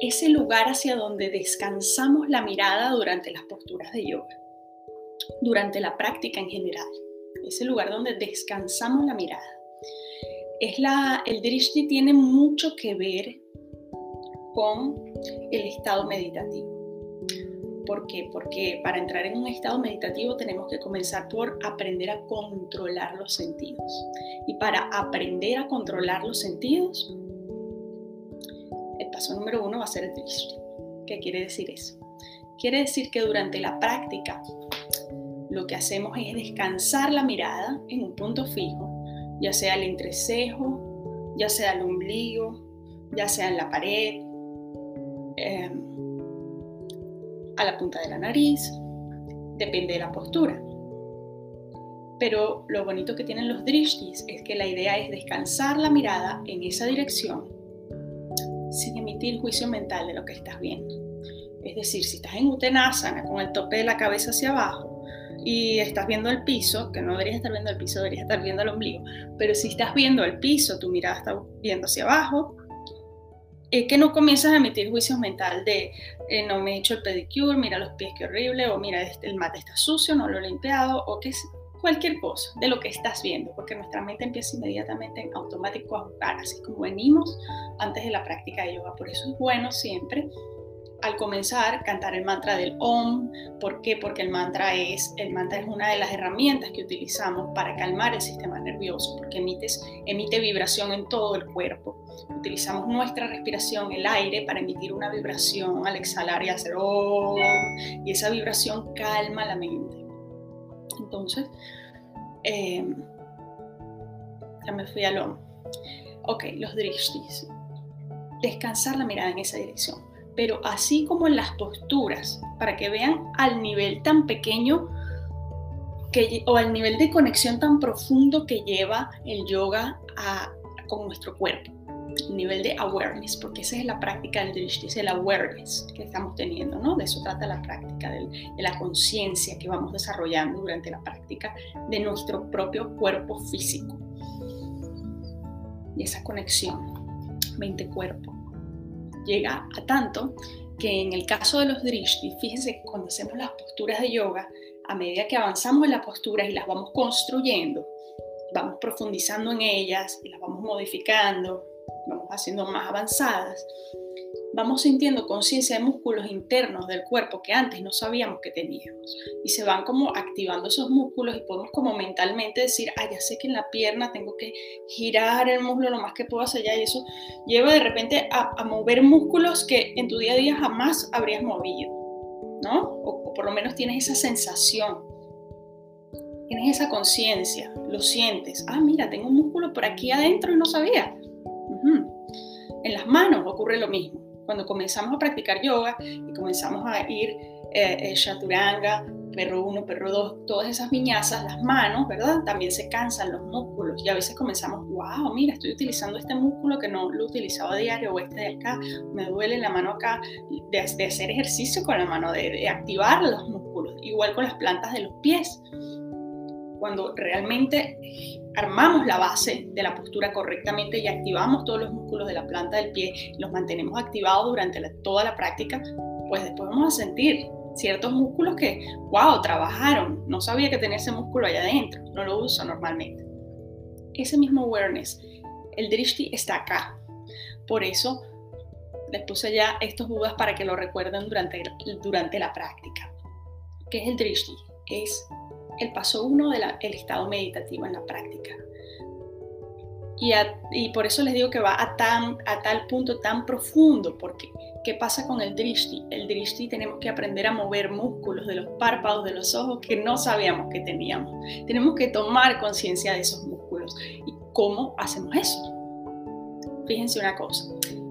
ese lugar hacia donde descansamos la mirada durante las posturas de yoga, durante la práctica en general, ese lugar donde descansamos la mirada. Es la, el drishti tiene mucho que ver con el estado meditativo. ¿Por qué? Porque para entrar en un estado meditativo tenemos que comenzar por aprender a controlar los sentidos. Y para aprender a controlar los sentidos, paso número uno va a ser el drishti. ¿Qué quiere decir eso? Quiere decir que durante la práctica lo que hacemos es descansar la mirada en un punto fijo, ya sea el entrecejo, ya sea el ombligo, ya sea en la pared, em, a la punta de la nariz, depende de la postura. Pero lo bonito que tienen los drishtis es que la idea es descansar la mirada en esa dirección sin emitir juicio mental de lo que estás viendo. Es decir, si estás en Uttanasana con el tope de la cabeza hacia abajo y estás viendo el piso, que no deberías estar viendo el piso, deberías estar viendo el ombligo, pero si estás viendo el piso, tu mirada está viendo hacia abajo, es que no comienzas a emitir juicios mental de eh, no me he hecho el pedicure, mira los pies qué horrible, o mira este, el mate está sucio, no lo he limpiado, o que cualquier cosa de lo que estás viendo, porque nuestra mente empieza inmediatamente en automático a jugar, así como venimos antes de la práctica de yoga. Por eso es bueno siempre al comenzar cantar el mantra del Om. ¿Por qué? Porque el mantra es, el mantra es una de las herramientas que utilizamos para calmar el sistema nervioso, porque emites, emite vibración en todo el cuerpo. Utilizamos nuestra respiración, el aire, para emitir una vibración al exhalar y hacer Om. Y esa vibración calma la mente. Entonces, eh, ya me fui al Om. Ok, los drishtis. Descansar la mirada en esa dirección pero así como en las posturas, para que vean al nivel tan pequeño que, o al nivel de conexión tan profundo que lleva el yoga con nuestro cuerpo, nivel de awareness, porque esa es la práctica del drishti, es el awareness que estamos teniendo, ¿no? De eso trata la práctica, de la conciencia que vamos desarrollando durante la práctica de nuestro propio cuerpo físico. Y esa conexión mente-cuerpo llega a tanto que en el caso de los drishti, fíjense cuando hacemos las posturas de yoga, a medida que avanzamos en las posturas y las vamos construyendo, vamos profundizando en ellas y las vamos modificando, haciendo más avanzadas, vamos sintiendo conciencia de músculos internos del cuerpo que antes no sabíamos que teníamos. Y se van como activando esos músculos y podemos como mentalmente decir, ah, ya sé que en la pierna tengo que girar el músculo lo más que puedo hacia allá y eso lleva de repente a, mover músculos que en tu día a día jamás habrías movido, ¿no? O, por lo menos tienes esa sensación. Tienes esa conciencia, lo sientes. Ah, mira, tengo un músculo por aquí adentro y no sabía. En las manos ocurre lo mismo cuando comenzamos a practicar yoga y comenzamos a ir eh, eh chaturanga, perro 1, perro 2, todas esas viñazas, las manos, ¿verdad? También se cansan los músculos y a veces comenzamos, wow, mira, estoy utilizando este músculo que no lo utilizaba a diario o este de acá, me duele la mano acá, de, hacer ejercicio con la mano, de, de activar los músculos, igual con las plantas de los pies. Cuando realmente armamos la base de la postura correctamente y activamos todos los músculos de la planta del pie, los mantenemos activados durante toda la práctica, pues después vamos a sentir ciertos músculos que, wow, trabajaron, no sabía que tenía ese músculo allá adentro, no lo uso normalmente. Ese mismo awareness, el drishti está acá. Por eso les puse ya estos budas para que lo recuerden durante, durante la práctica. ¿Qué es el drishti? Es el paso uno del estado meditativo en la práctica. Y, por eso les digo que va a, tan, a tal punto tan profundo, porque ¿qué pasa con el drishti? El drishti tenemos que aprender a mover músculos de los párpados, de los ojos que no sabíamos que teníamos. Tenemos que tomar conciencia de esos músculos. ¿Y cómo hacemos eso? Fíjense una cosa,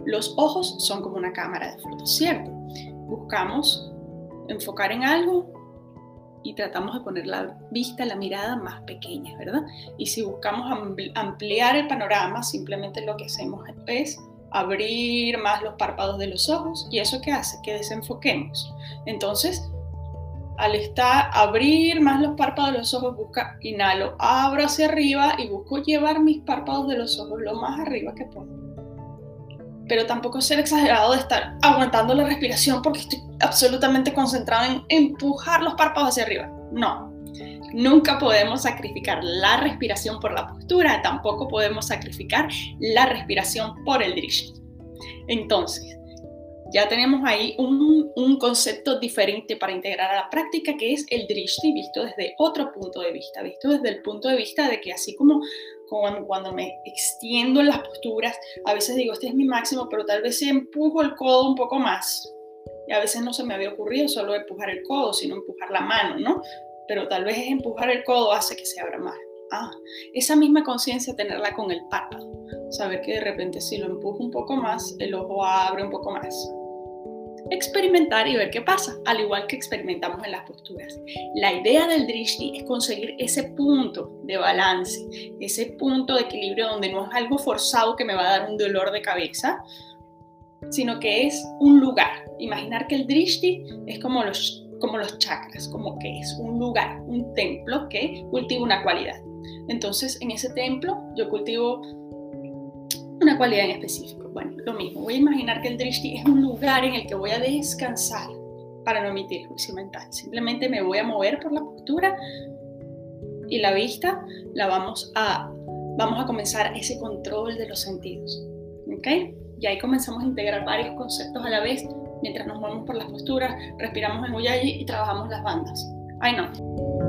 los ojos son como una cámara de fotos, ¿cierto? Buscamos enfocar en algo, y tratamos de poner la vista, la mirada más pequeña, ¿verdad? Y si buscamos ampliar el panorama, simplemente lo que hacemos es abrir más los párpados de los ojos y eso qué hace que desenfoquemos. Entonces, al estar abrir más los párpados de los ojos, busca inhalo, abro hacia arriba y busco llevar mis párpados de los ojos lo más arriba que puedo. Pero tampoco ser exagerado de estar aguantando la respiración porque estoy absolutamente concentrado en empujar los párpados hacia arriba. No, nunca podemos sacrificar la respiración por la postura, tampoco podemos sacrificar la respiración por el drishti. Entonces, ya tenemos ahí un, concepto diferente para integrar a la práctica, que es el drishti visto desde otro punto de vista, visto desde el punto de vista de que así como cuando, cuando me extiendo en las posturas, a veces digo, este es mi máximo, pero tal vez empujo el codo un poco más, y a veces no se me había ocurrido solo empujar el codo, sino empujar la mano, ¿no? Pero tal vez empujar el codo hace que se abra más. Ah, esa misma conciencia tenerla con el párpado. Saber que de repente si lo empujo un poco más, el ojo abre un poco más experimentar y ver qué pasa, al igual que experimentamos en las posturas. La idea del drishti es conseguir ese punto de balance, ese punto de equilibrio donde no es algo forzado que me va a dar un dolor de cabeza, sino que es un lugar. Imaginar que el drishti es como los, como los chakras, como que es un lugar, un templo que cultiva una cualidad. Entonces, en ese templo yo cultivo una cualidad en específico. Bueno, lo mismo, voy a imaginar que el drishti es un lugar en el que voy a descansar para no emitir juicio mental. Simplemente me voy a mover por la postura y la vista la vamos a, vamos a comenzar ese control de los sentidos. ¿Ok? Y ahí comenzamos a integrar varios conceptos a la vez mientras nos movemos por las posturas, respiramos en Uyayi y trabajamos las bandas. Ay no.